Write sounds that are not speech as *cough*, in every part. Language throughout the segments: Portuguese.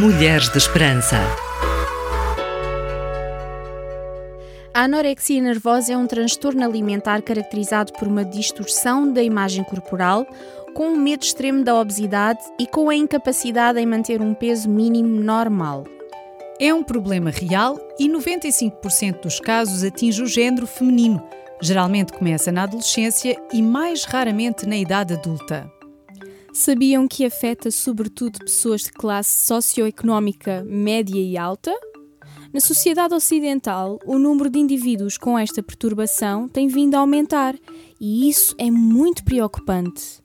Mulheres de Esperança. A anorexia nervosa é um transtorno alimentar caracterizado por uma distorção da imagem corporal, com um medo extremo da obesidade e com a incapacidade em manter um peso mínimo normal. É um problema real e 95% dos casos atinge o género feminino. Geralmente começa na adolescência e mais raramente na idade adulta. Sabiam que afeta sobretudo pessoas de classe socioeconómica média e alta? Na sociedade ocidental, o número de indivíduos com esta perturbação tem vindo a aumentar e isso é muito preocupante.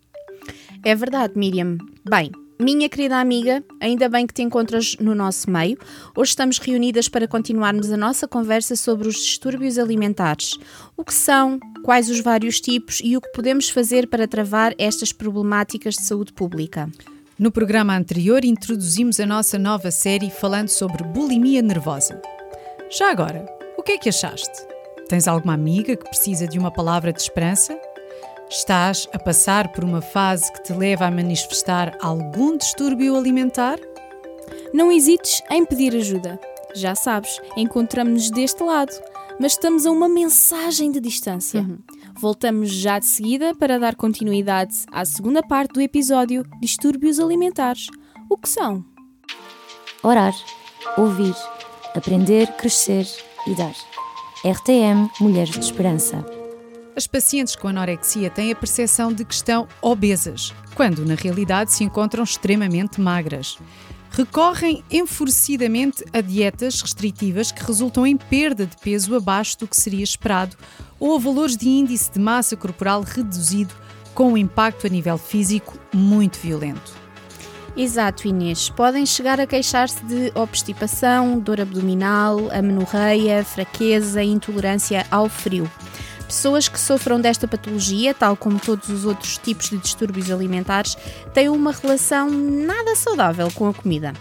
É verdade, Miriam. Bem, minha querida amiga, ainda bem que te encontras no nosso meio. Hoje estamos reunidas para continuarmos a nossa conversa sobre os distúrbios alimentares. O que são, quais os vários tipos e o que podemos fazer para travar estas problemáticas de saúde pública. No programa anterior, introduzimos a nossa nova série falando sobre bulimia nervosa. Já agora, o que é que achaste? Tens alguma amiga que precisa de uma palavra de esperança? Estás a passar por uma fase que te leva a manifestar algum distúrbio alimentar? Não hesites em pedir ajuda. Já sabes, encontramos-nos deste lado, mas estamos a uma mensagem de distância. Uhum. Voltamos já de seguida para dar continuidade à segunda parte do episódio Distúrbios Alimentares. O que são? Orar, ouvir, aprender, crescer e dar. RTM Mulheres de Esperança. As pacientes com anorexia têm a percepção de que estão obesas, quando na realidade se encontram extremamente magras. Recorrem enfurecidamente a dietas restritivas que resultam em perda de peso abaixo do que seria esperado ou a valores de índice de massa corporal reduzido, com um impacto a nível físico muito violento. Exato, Inês. Podem chegar a queixar-se de obstipação, dor abdominal, amenorreia, fraqueza e intolerância ao frio. Pessoas que sofram desta patologia, tal como todos os outros tipos de distúrbios alimentares, têm uma relação nada saudável com a comida.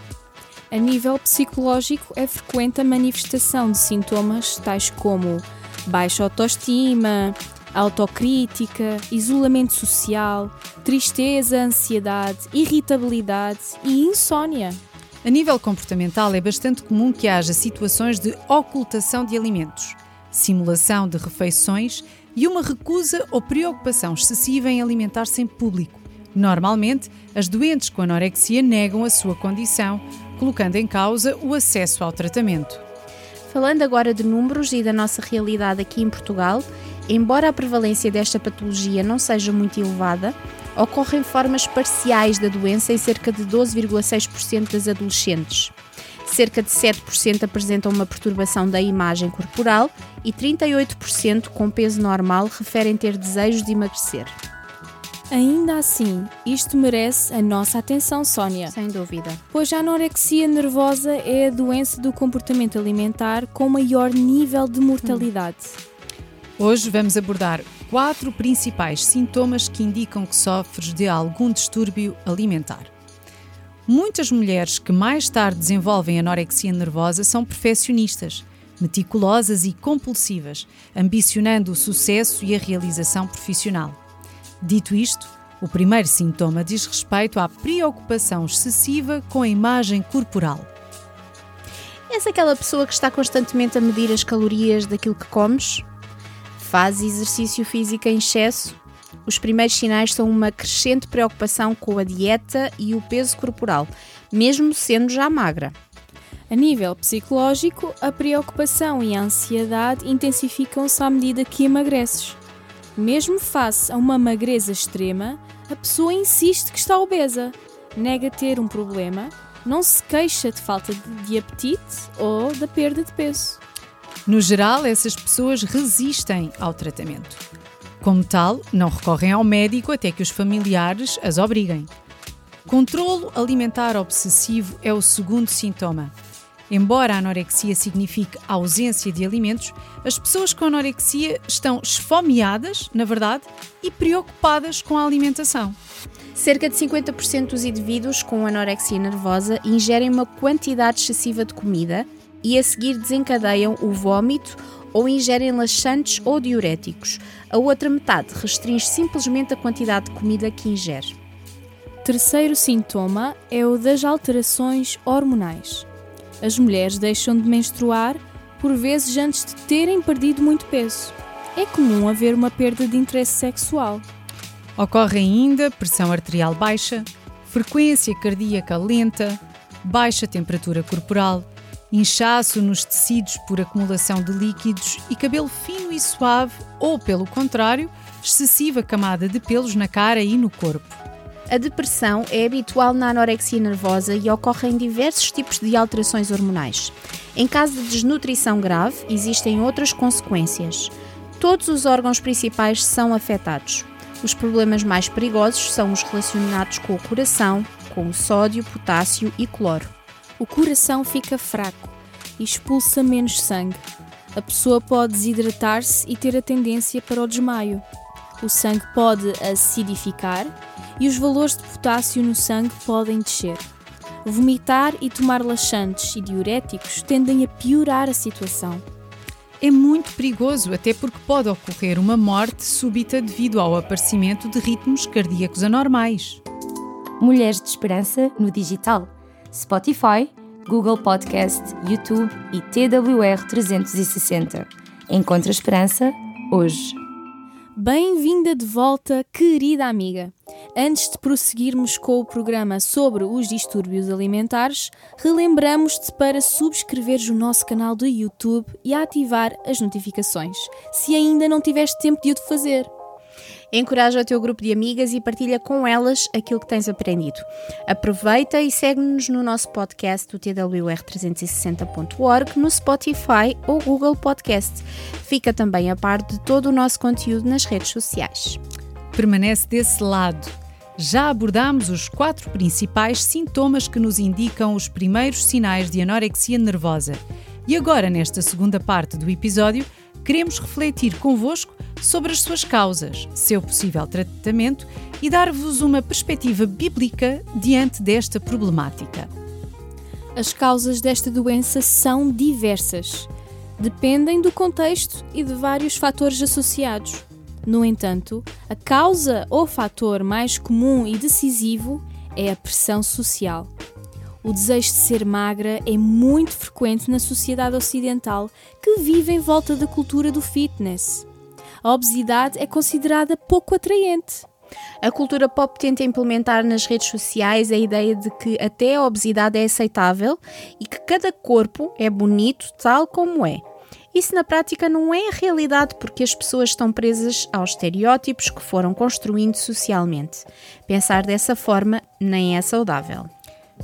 A nível psicológico, é frequente a manifestação de sintomas tais como baixa autoestima, autocrítica, isolamento social, tristeza, ansiedade, irritabilidade e insônia. A nível comportamental, é bastante comum que haja situações de ocultação de alimentos simulação de refeições e uma recusa ou preocupação excessiva em alimentar-se em público. Normalmente, as doentes com anorexia negam a sua condição, colocando em causa o acesso ao tratamento. Falando agora de números e da nossa realidade aqui em Portugal, embora a prevalência desta patologia não seja muito elevada, ocorrem formas parciais da doença em cerca de 12,6% das adolescentes cerca de 7% apresentam uma perturbação da imagem corporal e 38% com peso normal referem ter desejos de emagrecer. Ainda assim, isto merece a nossa atenção, Sónia. Sem dúvida. Pois a anorexia nervosa é a doença do comportamento alimentar com maior nível de mortalidade. Hoje vamos abordar quatro principais sintomas que indicam que sofres de algum distúrbio alimentar. Muitas mulheres que mais tarde desenvolvem anorexia nervosa são perfeccionistas, meticulosas e compulsivas, ambicionando o sucesso e a realização profissional. Dito isto, o primeiro sintoma diz respeito à preocupação excessiva com a imagem corporal. És aquela pessoa que está constantemente a medir as calorias daquilo que comes? Faz exercício físico em excesso os primeiros sinais são uma crescente preocupação com a dieta e o peso corporal, mesmo sendo já magra. A nível psicológico, a preocupação e a ansiedade intensificam-se à medida que emagreces. Mesmo face a uma magreza extrema, a pessoa insiste que está obesa, nega ter um problema, não se queixa de falta de apetite ou da perda de peso. No geral, essas pessoas resistem ao tratamento. Como tal, não recorrem ao médico até que os familiares as obriguem. Controlo alimentar obsessivo é o segundo sintoma. Embora a anorexia signifique ausência de alimentos, as pessoas com anorexia estão esfomeadas, na verdade, e preocupadas com a alimentação. Cerca de 50% dos indivíduos com anorexia nervosa ingerem uma quantidade excessiva de comida e a seguir desencadeiam o vômito ou ingerem laxantes ou diuréticos. A outra metade restringe simplesmente a quantidade de comida que ingere. Terceiro sintoma é o das alterações hormonais. As mulheres deixam de menstruar por vezes antes de terem perdido muito peso. É comum haver uma perda de interesse sexual. Ocorre ainda pressão arterial baixa, frequência cardíaca lenta, baixa temperatura corporal, inchaço nos tecidos por acumulação de líquidos e cabelo fino e suave, ou, pelo contrário, excessiva camada de pelos na cara e no corpo. A depressão é habitual na anorexia nervosa e ocorre em diversos tipos de alterações hormonais. Em caso de desnutrição grave, existem outras consequências. Todos os órgãos principais são afetados. Os problemas mais perigosos são os relacionados com o coração, com o sódio, potássio e cloro. O coração fica fraco e expulsa menos sangue. A pessoa pode desidratar-se e ter a tendência para o desmaio. O sangue pode acidificar e os valores de potássio no sangue podem descer. Vomitar e tomar laxantes e diuréticos tendem a piorar a situação. É muito perigoso, até porque pode ocorrer uma morte súbita devido ao aparecimento de ritmos cardíacos anormais. Mulheres de Esperança no digital. Spotify, Google Podcast, YouTube e TWR 360. Encontre a esperança hoje. Bem-vinda de volta, querida amiga. Antes de prosseguirmos com o programa sobre os distúrbios alimentares, relembramos-te para subscreveres o nosso canal do YouTube e ativar as notificações, se ainda não tiveste tempo de o fazer. Encoraja o teu grupo de amigas e partilha com elas aquilo que tens aprendido. Aproveita e segue-nos no nosso podcast, o twr360.org, no Spotify ou Google Podcast. Fica também a par de todo o nosso conteúdo nas redes sociais. Permanece desse lado. Já abordámos os quatro principais sintomas que nos indicam os primeiros sinais de anorexia nervosa. E agora, nesta segunda parte do episódio, queremos refletir convosco sobre as suas causas, seu possível tratamento e dar-vos uma perspectiva bíblica diante desta problemática. As causas desta doença são diversas. Dependem do contexto e de vários fatores associados. No entanto, a causa ou fator mais comum e decisivo é a pressão social. O desejo de ser magra é muito frequente na sociedade ocidental que vive em volta da cultura do fitness. A obesidade é considerada pouco atraente. A cultura pop tenta implementar nas redes sociais a ideia de que até a obesidade é aceitável e que cada corpo é bonito tal como é. Isso na prática não é a realidade porque as pessoas estão presas aos estereótipos que foram construindo socialmente. Pensar dessa forma nem é saudável.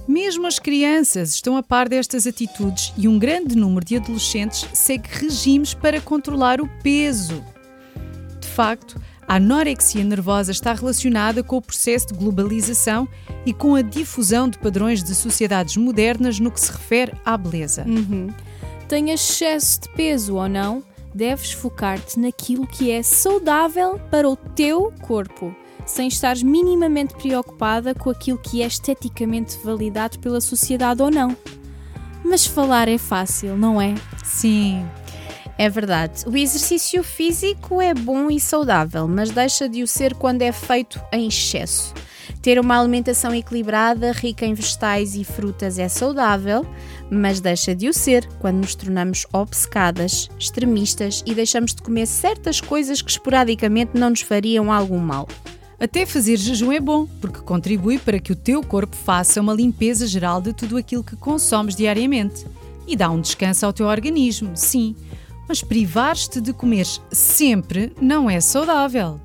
Mesmo as crianças estão a par destas atitudes e um grande número de adolescentes segue regimes para controlar o peso. De facto, a anorexia nervosa está relacionada com o processo de globalização e com a difusão de padrões de sociedades modernas no que se refere à beleza. Uhum. Tenhas excesso de peso ou não, deves focar-te naquilo que é saudável para o teu corpo sem estares minimamente preocupada com aquilo que é esteticamente validado pela sociedade ou não. Mas falar é fácil, não é? Sim. É verdade. O exercício físico é bom e saudável, mas deixa de o ser quando é feito em excesso. Ter uma alimentação equilibrada, rica em vegetais e frutas é saudável, mas deixa de o ser quando nos tornamos obcecadas, extremistas e deixamos de comer certas coisas que esporadicamente não nos fariam algum mal. Até fazer jejum é bom, porque contribui para que o teu corpo faça uma limpeza geral de tudo aquilo que consomes diariamente. E dá um descanso ao teu organismo, sim. Mas privar-te de comer sempre não é saudável.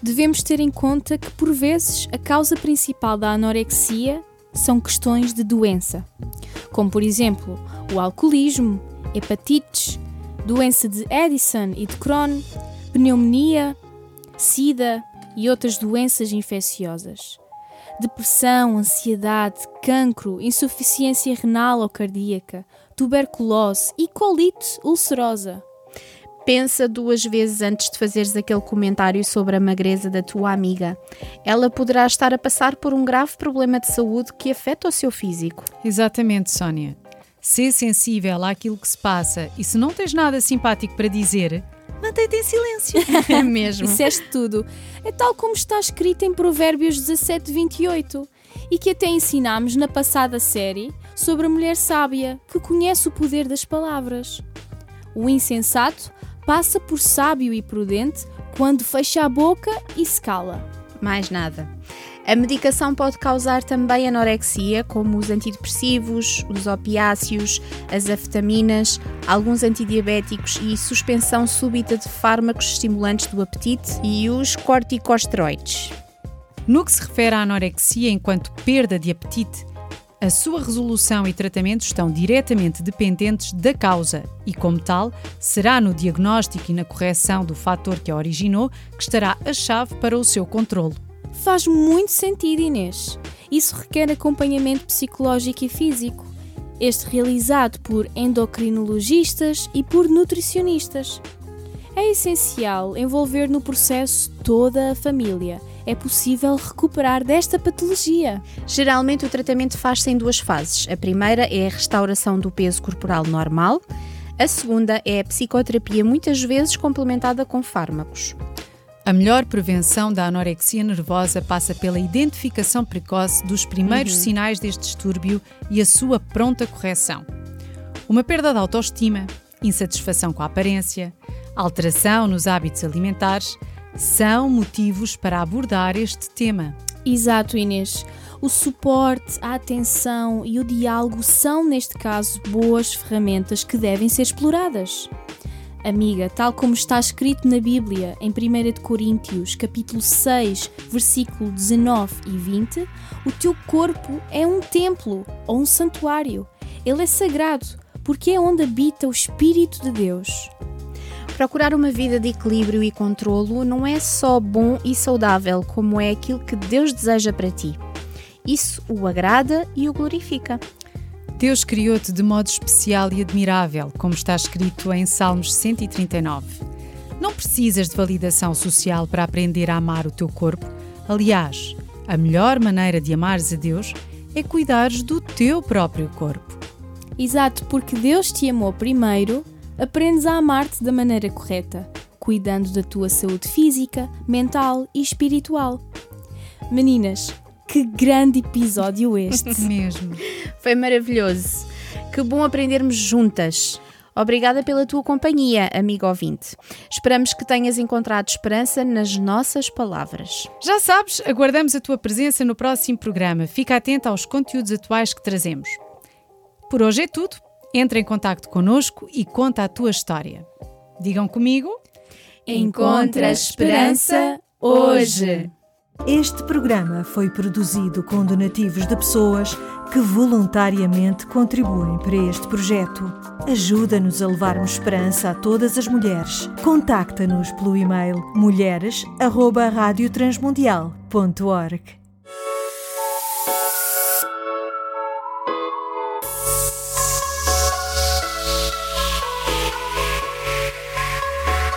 Devemos ter em conta que, por vezes, a causa principal da anorexia são questões de doença, como por exemplo o alcoolismo, hepatites, doença de Addison e de Crohn, pneumonia, sida, e outras doenças infecciosas. Depressão, ansiedade, cancro, insuficiência renal ou cardíaca, tuberculose e colite ulcerosa. Pensa duas vezes antes de fazeres aquele comentário sobre a magreza da tua amiga. Ela poderá estar a passar por um grave problema de saúde que afeta o seu físico. Exatamente, Sónia. Ser sensível àquilo que se passa e se não tens nada simpático para dizer, mantém-te em silêncio. *laughs* É mesmo. Disseste tudo. É tal como está escrito em Provérbios 17, 28 e que até ensinámos na passada série sobre a mulher sábia que conhece o poder das palavras. O insensato passa por sábio e prudente quando fecha a boca e se cala. Mais nada. A medicação pode causar também anorexia, como os antidepressivos, os opiáceos, as afetaminas, alguns antidiabéticos e suspensão súbita de fármacos estimulantes do apetite e os corticosteroides. No que se refere à anorexia enquanto perda de apetite, a sua resolução e tratamento estão diretamente dependentes da causa e, como tal, será no diagnóstico e na correção do fator que a originou que estará a chave para o seu controlo. Faz muito sentido, Inês. Isso requer acompanhamento psicológico e físico. Este realizado por endocrinologistas e por nutricionistas. É essencial envolver no processo toda a família. É possível recuperar desta patologia. Geralmente o tratamento faz-se em duas fases. A primeira é a restauração do peso corporal normal, a segunda é a psicoterapia, muitas vezes complementada com fármacos. A melhor prevenção da anorexia nervosa passa pela identificação precoce dos primeiros uhum. sinais deste distúrbio e a sua pronta correção. Uma perda de autoestima, insatisfação com a aparência, alteração nos hábitos alimentares são motivos para abordar este tema. Exato, Inês. O suporte, a atenção e o diálogo são, neste caso, boas ferramentas que devem ser exploradas. Amiga, tal como está escrito na Bíblia, em 1 Coríntios, capítulo 6, versículo 19 e 20, o teu corpo é um templo ou um santuário. Ele é sagrado, porque é onde habita o Espírito de Deus. Procurar uma vida de equilíbrio e controlo não é só bom e saudável, como é aquilo que Deus deseja para ti. Isso o agrada e o glorifica. Deus criou-te de modo especial e admirável, como está escrito em Salmos 139. Não precisas de validação social para aprender a amar o teu corpo. Aliás, a melhor maneira de amares a Deus é cuidares do teu próprio corpo. Exato, porque Deus te amou primeiro, aprendes a amar-te da maneira correta, cuidando da tua saúde física, mental e espiritual. Meninas, que grande episódio *laughs* este! Mesmo. Foi maravilhoso. Que bom aprendermos juntas. Obrigada pela tua companhia, amigo ouvinte. Esperamos que tenhas encontrado esperança nas nossas palavras. Já sabes, aguardamos a tua presença no próximo programa. Fica atenta aos conteúdos atuais que trazemos. Por hoje é tudo. Entra em contato connosco e conta a tua história. Digam comigo. Encontra esperança hoje. Este programa foi produzido com donativos de pessoas que voluntariamente contribuem para este projeto. Ajuda-nos a levarmos esperança a todas as mulheres. Contacta-nos pelo e-mail mulheres@radiotransmundial.org.